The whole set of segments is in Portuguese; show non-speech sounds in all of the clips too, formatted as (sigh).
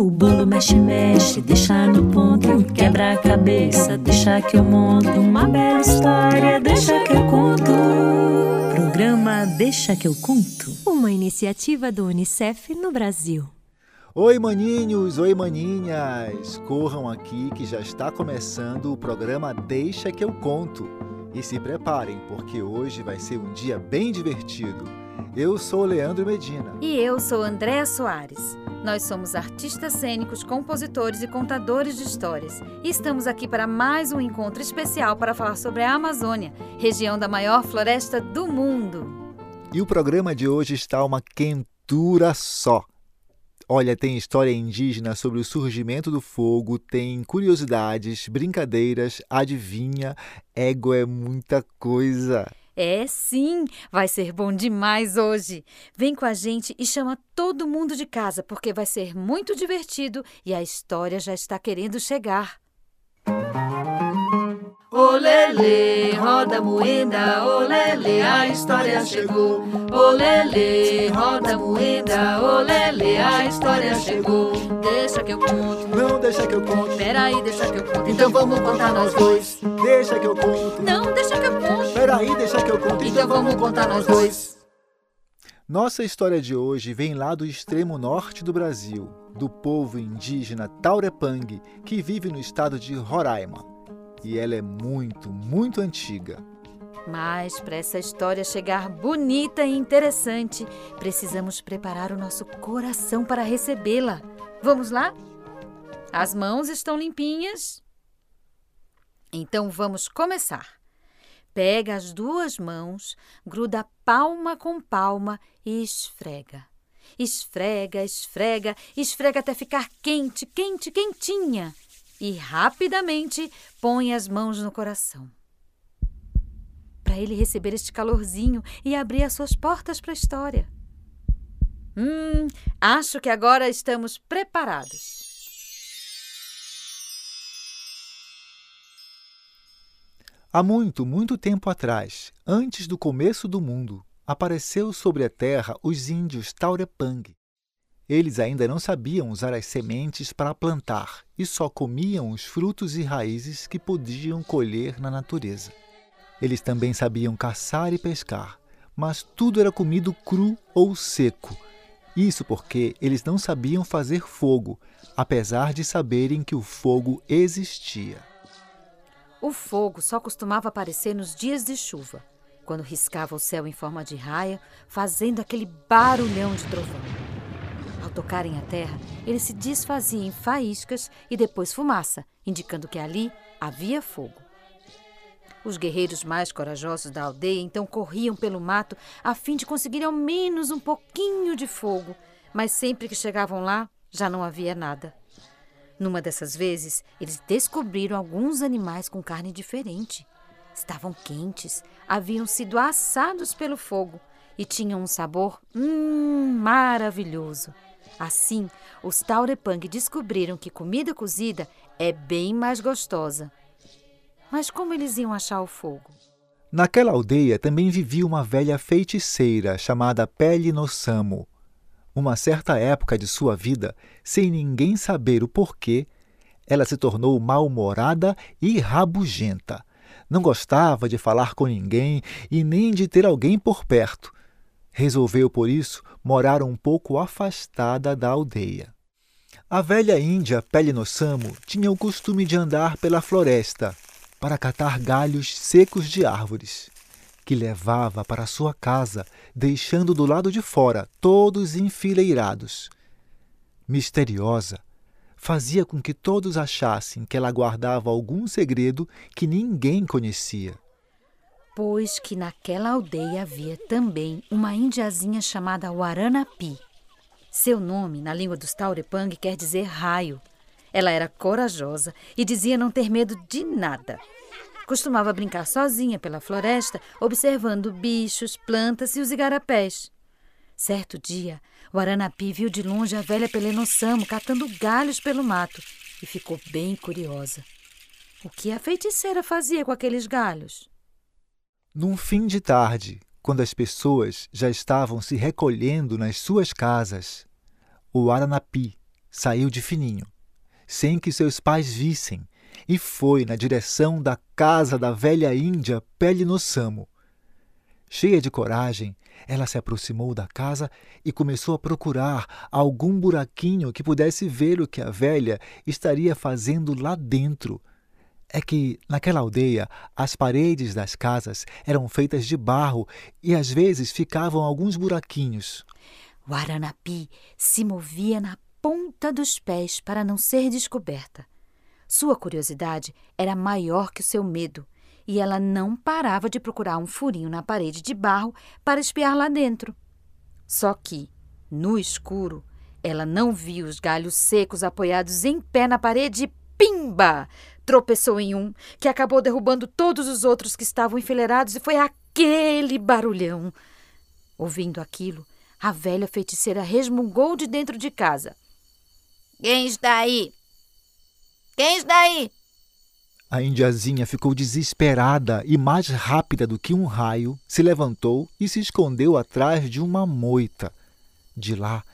O bolo mexe, mexe, deixa no ponto. Quebra a cabeça, deixa que eu monto. Uma bela história, deixa que eu conto. Programa Deixa que eu conto. Uma iniciativa do Unicef no Brasil. Oi, maninhos, oi, maninhas! Corram aqui que já está começando o programa Deixa que eu conto. E se preparem, porque hoje vai ser um dia bem divertido. Eu sou Leandro Medina. E eu sou Andréa Soares. Nós somos artistas cênicos, compositores e contadores de histórias. E estamos aqui para mais um encontro especial para falar sobre a Amazônia, região da maior floresta do mundo. E o programa de hoje está uma quentura só. Olha, tem história indígena sobre o surgimento do fogo, tem curiosidades, brincadeiras, adivinha, ego é muita coisa. É sim, vai ser bom demais hoje. Vem com a gente e chama todo mundo de casa, porque vai ser muito divertido e a história já está querendo chegar. Olele, roda moeda, olele, a história chegou. Olele, roda moeda, olele, a história chegou. Deixa que eu conto. Não deixa que eu conte. Peraí, deixa que eu conto. Então vamos contar nós dois. Deixa que eu conto. Não, deixa que eu conto. Peraí, deixa que eu conto. Então vamos contar nós dois. Nossa história de hoje vem lá do extremo norte do Brasil, do povo indígena Taurepang, que vive no estado de Roraima. E ela é muito, muito antiga. Mas para essa história chegar bonita e interessante, precisamos preparar o nosso coração para recebê-la. Vamos lá? As mãos estão limpinhas? Então vamos começar. Pega as duas mãos, gruda palma com palma e esfrega. Esfrega, esfrega, esfrega até ficar quente, quente, quentinha. E rapidamente põe as mãos no coração. Para ele receber este calorzinho e abrir as suas portas para a história. Hum, acho que agora estamos preparados. Há muito, muito tempo atrás, antes do começo do mundo, apareceu sobre a terra os índios Taurepang. Eles ainda não sabiam usar as sementes para plantar e só comiam os frutos e raízes que podiam colher na natureza. Eles também sabiam caçar e pescar, mas tudo era comido cru ou seco. Isso porque eles não sabiam fazer fogo, apesar de saberem que o fogo existia. O fogo só costumava aparecer nos dias de chuva, quando riscava o céu em forma de raia, fazendo aquele barulhão de trovão. Ao tocarem a terra, ele se desfazia em faíscas e depois fumaça, indicando que ali havia fogo. Os guerreiros mais corajosos da aldeia então corriam pelo mato a fim de conseguir ao menos um pouquinho de fogo, mas sempre que chegavam lá já não havia nada. Numa dessas vezes, eles descobriram alguns animais com carne diferente. Estavam quentes, haviam sido assados pelo fogo e tinham um sabor hum, maravilhoso. Assim, os Taurepang descobriram que comida cozida é bem mais gostosa. Mas como eles iam achar o fogo? Naquela aldeia também vivia uma velha feiticeira chamada Pele Nossamo uma certa época de sua vida, sem ninguém saber o porquê, ela se tornou mal-humorada e rabugenta. Não gostava de falar com ninguém e nem de ter alguém por perto. Resolveu, por isso, morar um pouco afastada da aldeia. A velha índia Pele Nossamo tinha o costume de andar pela floresta para catar galhos secos de árvores que levava para sua casa, deixando do lado de fora todos enfileirados. Misteriosa, fazia com que todos achassem que ela guardava algum segredo que ninguém conhecia. Pois que naquela aldeia havia também uma indiazinha chamada Waranapi. Seu nome, na língua dos Taurepang, quer dizer raio. Ela era corajosa e dizia não ter medo de nada. Costumava brincar sozinha pela floresta, observando bichos, plantas e os igarapés. Certo dia, o Aranapi viu de longe a velha Pelenossamo catando galhos pelo mato e ficou bem curiosa. O que a feiticeira fazia com aqueles galhos? Num fim de tarde, quando as pessoas já estavam se recolhendo nas suas casas, o Aranapi saiu de fininho, sem que seus pais vissem, e foi na direção da casa da velha índia Pele no Samo. Cheia de coragem, ela se aproximou da casa e começou a procurar algum buraquinho que pudesse ver o que a velha estaria fazendo lá dentro. É que, naquela aldeia, as paredes das casas eram feitas de barro e às vezes ficavam alguns buraquinhos. O Aranapi se movia na ponta dos pés para não ser descoberta. Sua curiosidade era maior que o seu medo e ela não parava de procurar um furinho na parede de barro para espiar lá dentro. Só que, no escuro, ela não viu os galhos secos apoiados em pé na parede e pimba! Tropeçou em um, que acabou derrubando todos os outros que estavam enfileirados e foi aquele barulhão. Ouvindo aquilo, a velha feiticeira resmungou de dentro de casa. Quem está aí? Quem está aí? A indiazinha ficou desesperada e, mais rápida do que um raio, se levantou e se escondeu atrás de uma moita. De lá,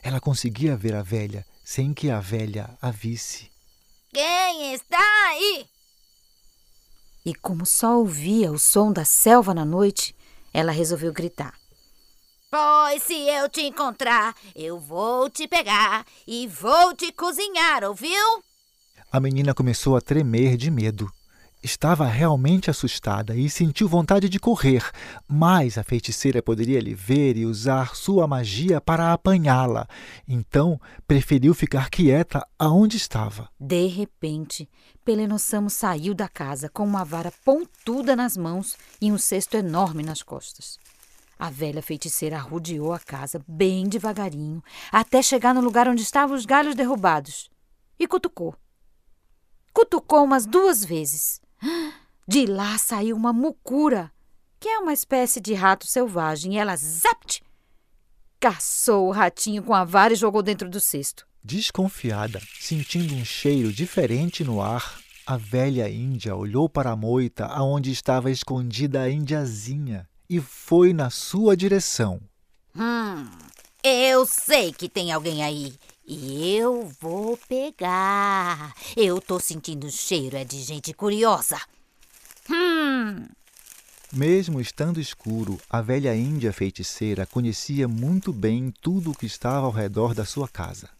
ela conseguia ver a velha sem que a velha a visse. Quem está aí? E como só ouvia o som da selva na noite, ela resolveu gritar. Pois se eu te encontrar, eu vou te pegar e vou te cozinhar, ouviu? A menina começou a tremer de medo. Estava realmente assustada e sentiu vontade de correr, mas a feiticeira poderia lhe ver e usar sua magia para apanhá-la. Então preferiu ficar quieta aonde estava. De repente, Pelenossamo saiu da casa com uma vara pontuda nas mãos e um cesto enorme nas costas. A velha feiticeira rodeou a casa bem devagarinho até chegar no lugar onde estavam os galhos derrubados e cutucou cutucou umas duas vezes. De lá saiu uma mucura, que é uma espécie de rato selvagem, ela zapt! Caçou o ratinho com a vara e jogou dentro do cesto. Desconfiada, sentindo um cheiro diferente no ar, a velha índia olhou para a moita aonde estava escondida a indiazinha e foi na sua direção. Hum, eu sei que tem alguém aí. E eu vou pegar. Eu tô sentindo cheiro, é de gente curiosa. Hum. Mesmo estando escuro, a velha índia feiticeira conhecia muito bem tudo o que estava ao redor da sua casa.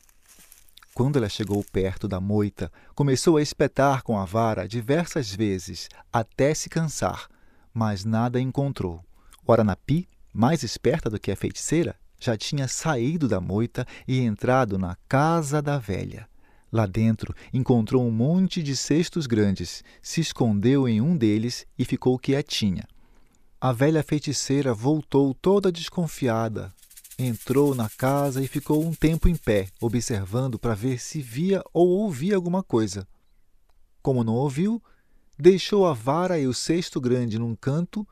Quando ela chegou perto da moita, começou a espetar com a vara diversas vezes, até se cansar, mas nada encontrou. O Aranapi, mais esperta do que a feiticeira, já tinha saído da moita e entrado na casa da velha. Lá dentro encontrou um monte de cestos grandes, se escondeu em um deles e ficou quietinha. A velha feiticeira voltou toda desconfiada. Entrou na casa e ficou um tempo em pé, observando para ver se via ou ouvia alguma coisa. Como não ouviu, deixou a vara e o cesto grande num canto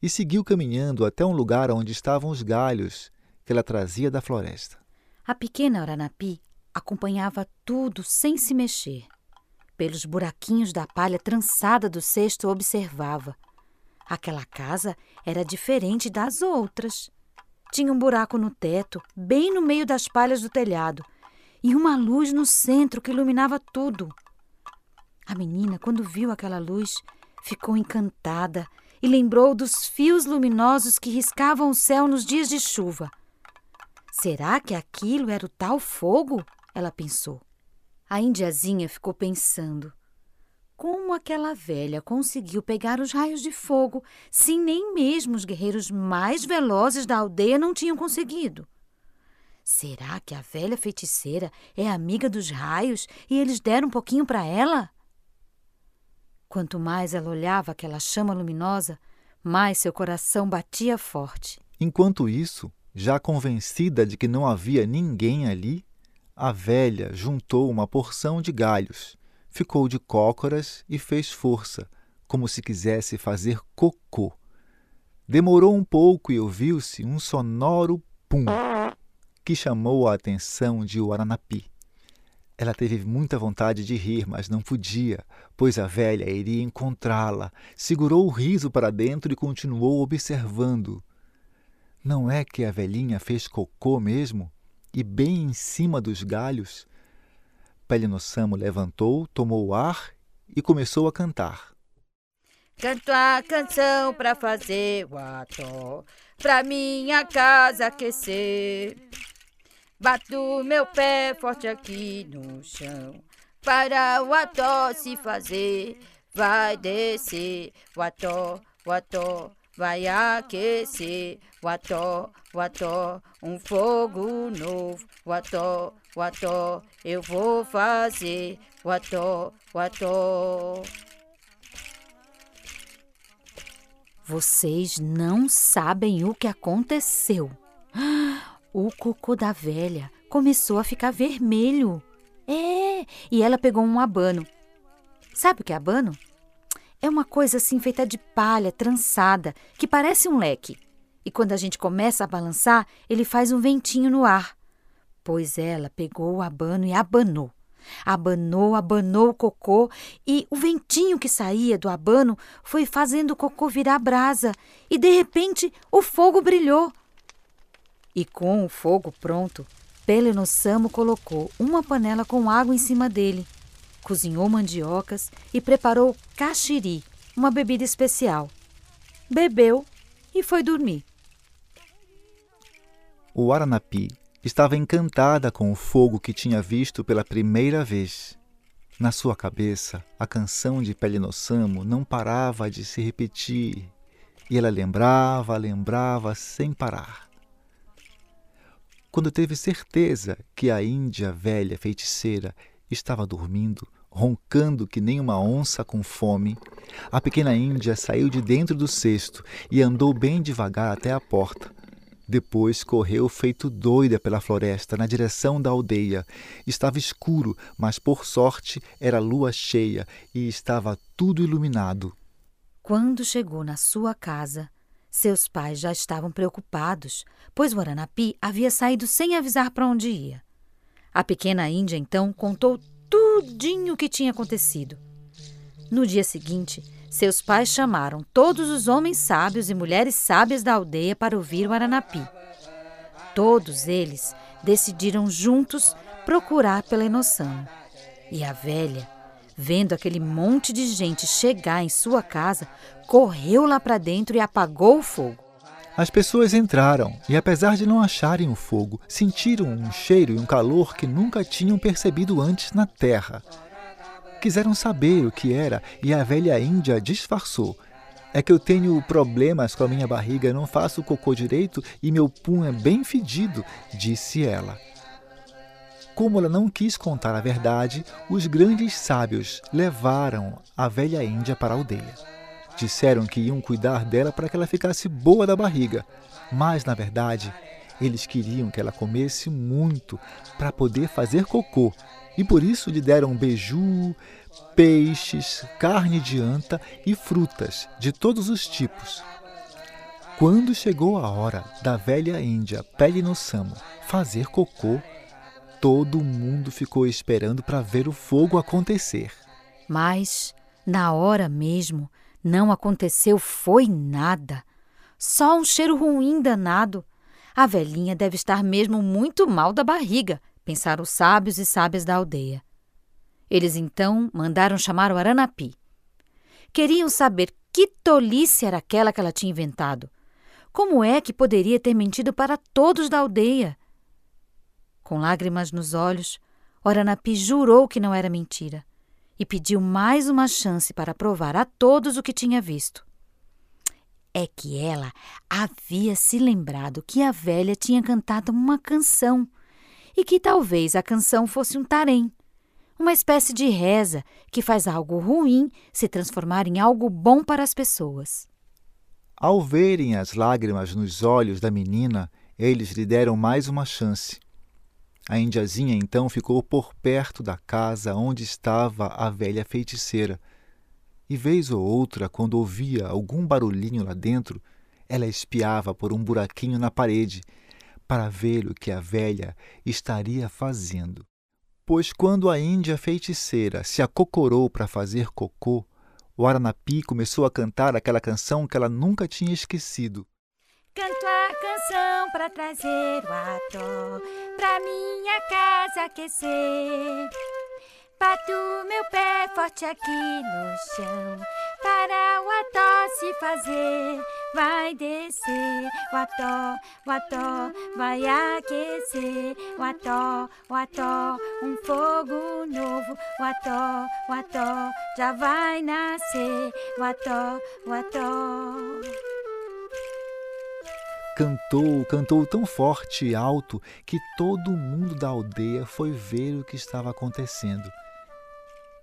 e seguiu caminhando até um lugar onde estavam os galhos que ela trazia da floresta. A pequena Oranapi acompanhava tudo sem se mexer. Pelos buraquinhos da palha trançada do cesto, observava. Aquela casa era diferente das outras. Tinha um buraco no teto, bem no meio das palhas do telhado, e uma luz no centro que iluminava tudo. A menina, quando viu aquela luz, ficou encantada e lembrou dos fios luminosos que riscavam o céu nos dias de chuva. Será que aquilo era o tal fogo? Ela pensou. A indiazinha ficou pensando. Como aquela velha conseguiu pegar os raios de fogo se nem mesmo os guerreiros mais velozes da aldeia não tinham conseguido? Será que a velha feiticeira é amiga dos raios e eles deram um pouquinho para ela? Quanto mais ela olhava aquela chama luminosa, mais seu coração batia forte. Enquanto isso, já convencida de que não havia ninguém ali, a velha juntou uma porção de galhos, ficou de cócoras e fez força, como se quisesse fazer cocô. Demorou um pouco e ouviu-se um sonoro pum, que chamou a atenção de Uaranapi. Ela teve muita vontade de rir, mas não podia, pois a velha iria encontrá-la. Segurou o riso para dentro e continuou observando. Não é que a velhinha fez cocô mesmo? E bem em cima dos galhos? Pelinossamo levantou, tomou ar e começou a cantar. Canto a canção pra fazer o ató, pra minha casa aquecer. Bato meu pé forte aqui no chão, para o ató se fazer. Vai descer o ató, o ató, vai aquecer. O ató, o ató, um fogo novo. O ató, o ató, eu vou fazer. O ató, o ató. Vocês não sabem o que aconteceu. (gasps) O cocô da velha começou a ficar vermelho. É, e ela pegou um abano. Sabe o que é abano? É uma coisa assim feita de palha, trançada, que parece um leque. E quando a gente começa a balançar, ele faz um ventinho no ar. Pois ela pegou o abano e abanou. Abanou, abanou o cocô e o ventinho que saía do abano foi fazendo o cocô virar brasa e de repente o fogo brilhou. E com o fogo pronto, Pelenossamo colocou uma panela com água em cima dele, cozinhou mandiocas e preparou caxiri, uma bebida especial. Bebeu e foi dormir. O Aranapi estava encantada com o fogo que tinha visto pela primeira vez. Na sua cabeça, a canção de Pelinossamo não parava de se repetir, e ela lembrava, lembrava sem parar. Quando teve certeza que a Índia velha feiticeira estava dormindo, roncando que nem uma onça com fome, a pequena Índia saiu de dentro do cesto e andou bem devagar até a porta, depois correu feito doida pela floresta na direção da aldeia. Estava escuro, mas por sorte era lua cheia e estava tudo iluminado. Quando chegou na sua casa, seus pais já estavam preocupados, pois o Aranapi havia saído sem avisar para onde ia. A pequena Índia então contou tudinho o que tinha acontecido. No dia seguinte, seus pais chamaram todos os homens sábios e mulheres sábias da aldeia para ouvir o Aranapi. Todos eles decidiram juntos procurar pela Enossamo. E a velha, vendo aquele monte de gente chegar em sua casa, correu lá para dentro e apagou o fogo. As pessoas entraram e, apesar de não acharem o fogo, sentiram um cheiro e um calor que nunca tinham percebido antes na terra. Quiseram saber o que era e a velha índia disfarçou. É que eu tenho problemas com a minha barriga, não faço cocô direito e meu pum é bem fedido, disse ela. Como ela não quis contar a verdade, os grandes sábios levaram a velha índia para a aldeia. Disseram que iam cuidar dela para que ela ficasse boa da barriga, mas, na verdade, eles queriam que ela comesse muito para poder fazer cocô e por isso lhe deram beiju, peixes, carne de anta e frutas de todos os tipos. Quando chegou a hora da velha índia Pele no Samo fazer cocô, todo mundo ficou esperando para ver o fogo acontecer. Mas, na hora mesmo, não aconteceu foi nada. Só um cheiro ruim danado. A velhinha deve estar mesmo muito mal da barriga, pensaram os sábios e sábias da aldeia. Eles então mandaram chamar o Aranapi. Queriam saber que tolice era aquela que ela tinha inventado. Como é que poderia ter mentido para todos da aldeia? Com lágrimas nos olhos, Oranapi jurou que não era mentira e pediu mais uma chance para provar a todos o que tinha visto. É que ela havia se lembrado que a velha tinha cantado uma canção e que talvez a canção fosse um tarém, uma espécie de reza que faz algo ruim se transformar em algo bom para as pessoas. Ao verem as lágrimas nos olhos da menina, eles lhe deram mais uma chance. A indiazinha então ficou por perto da casa onde estava a velha feiticeira. E vez ou outra, quando ouvia algum barulhinho lá dentro, ela espiava por um buraquinho na parede para ver o que a velha estaria fazendo. Pois quando a Índia feiticeira se acocorou para fazer cocô, o Aranapi começou a cantar aquela canção que ela nunca tinha esquecido. Canto a canção para trazer o ator, pra minha casa aquecer. Bato meu pé forte aqui no chão para o ató se fazer. Vai descer, o ató, o ató vai aquecer. O ató, o ató, um fogo novo. O ató, o ató já vai nascer. O ató, o ató. Cantou, cantou tão forte e alto que todo mundo da aldeia foi ver o que estava acontecendo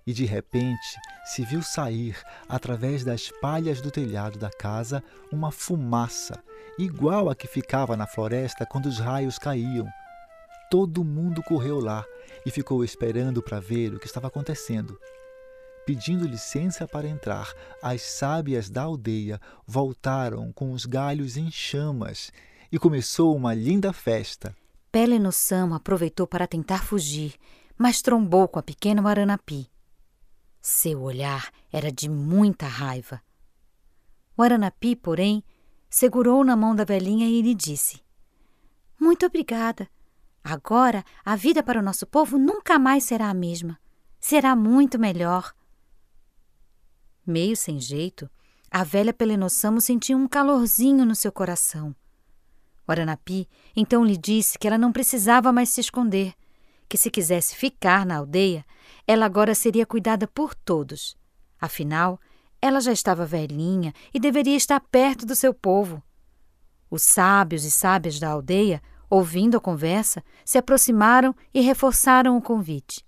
e de repente se viu sair, através das palhas do telhado da casa, uma fumaça, igual a que ficava na floresta quando os raios caíam. Todo mundo correu lá e ficou esperando para ver o que estava acontecendo. Pedindo licença para entrar, as sábias da aldeia voltaram com os galhos em chamas e começou uma linda festa. Pele no Sam aproveitou para tentar fugir, mas trombou com a pequena Maranapi. Seu olhar era de muita raiva. O Aranapi, porém, segurou na mão da velhinha e lhe disse: Muito obrigada. Agora a vida para o nosso povo nunca mais será a mesma. Será muito melhor. Meio sem jeito, a velha Pelenossamo sentiu um calorzinho no seu coração. O Aranapi então lhe disse que ela não precisava mais se esconder, que se quisesse ficar na aldeia, ela agora seria cuidada por todos. Afinal, ela já estava velhinha e deveria estar perto do seu povo. Os sábios e sábias da aldeia, ouvindo a conversa, se aproximaram e reforçaram o convite.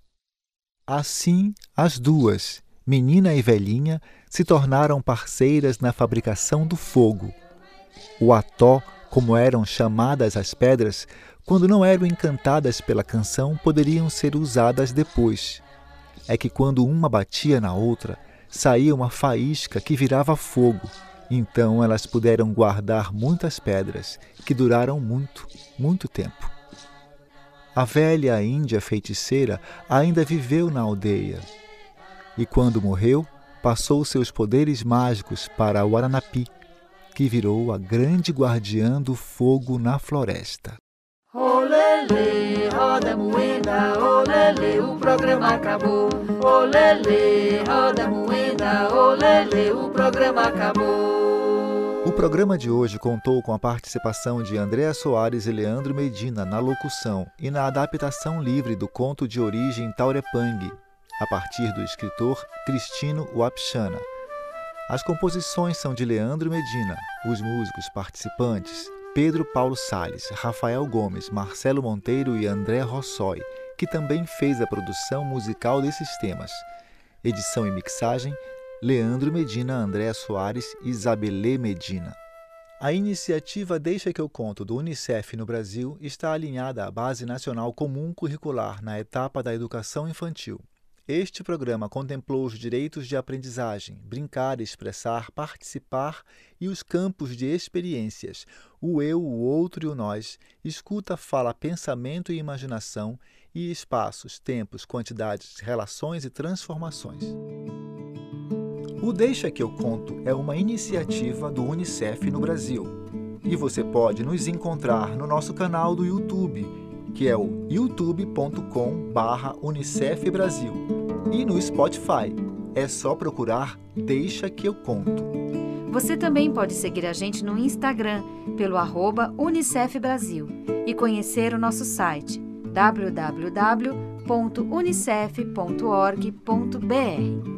Assim, as duas, menina e velhinha, se tornaram parceiras na fabricação do fogo. O ató, como eram chamadas as pedras, quando não eram encantadas pela canção, poderiam ser usadas depois é que quando uma batia na outra, saía uma faísca que virava fogo. Então elas puderam guardar muitas pedras, que duraram muito, muito tempo. A velha índia feiticeira ainda viveu na aldeia. E quando morreu, passou seus poderes mágicos para o Aranapi, que virou a grande guardiã do fogo na floresta. Olele, roda moeda, olele, o programa acabou. Olele, roda moeda, olele, o programa acabou. O programa de hoje contou com a participação de Andréa Soares e Leandro Medina na locução e na adaptação livre do conto de origem Taurepang, a partir do escritor Cristino Wapchana. As composições são de Leandro Medina, os músicos participantes Pedro Paulo Sales, Rafael Gomes, Marcelo Monteiro e André Rossoi, que também fez a produção musical desses temas. Edição e mixagem: Leandro Medina, André Soares e Isabelê Medina. A iniciativa Deixa que eu conto do Unicef no Brasil está alinhada à Base Nacional Comum Curricular na etapa da educação infantil. Este programa contemplou os direitos de aprendizagem, brincar, expressar, participar e os campos de experiências, o eu, o outro e o nós, escuta, fala, pensamento e imaginação, e espaços, tempos, quantidades, relações e transformações. O Deixa que eu conto é uma iniciativa do Unicef no Brasil. E você pode nos encontrar no nosso canal do YouTube, que é o youtube.com/unicef Brasil e no Spotify. É só procurar Deixa que eu conto. Você também pode seguir a gente no Instagram pelo arroba Unicef Brasil e conhecer o nosso site www.unicef.org.br.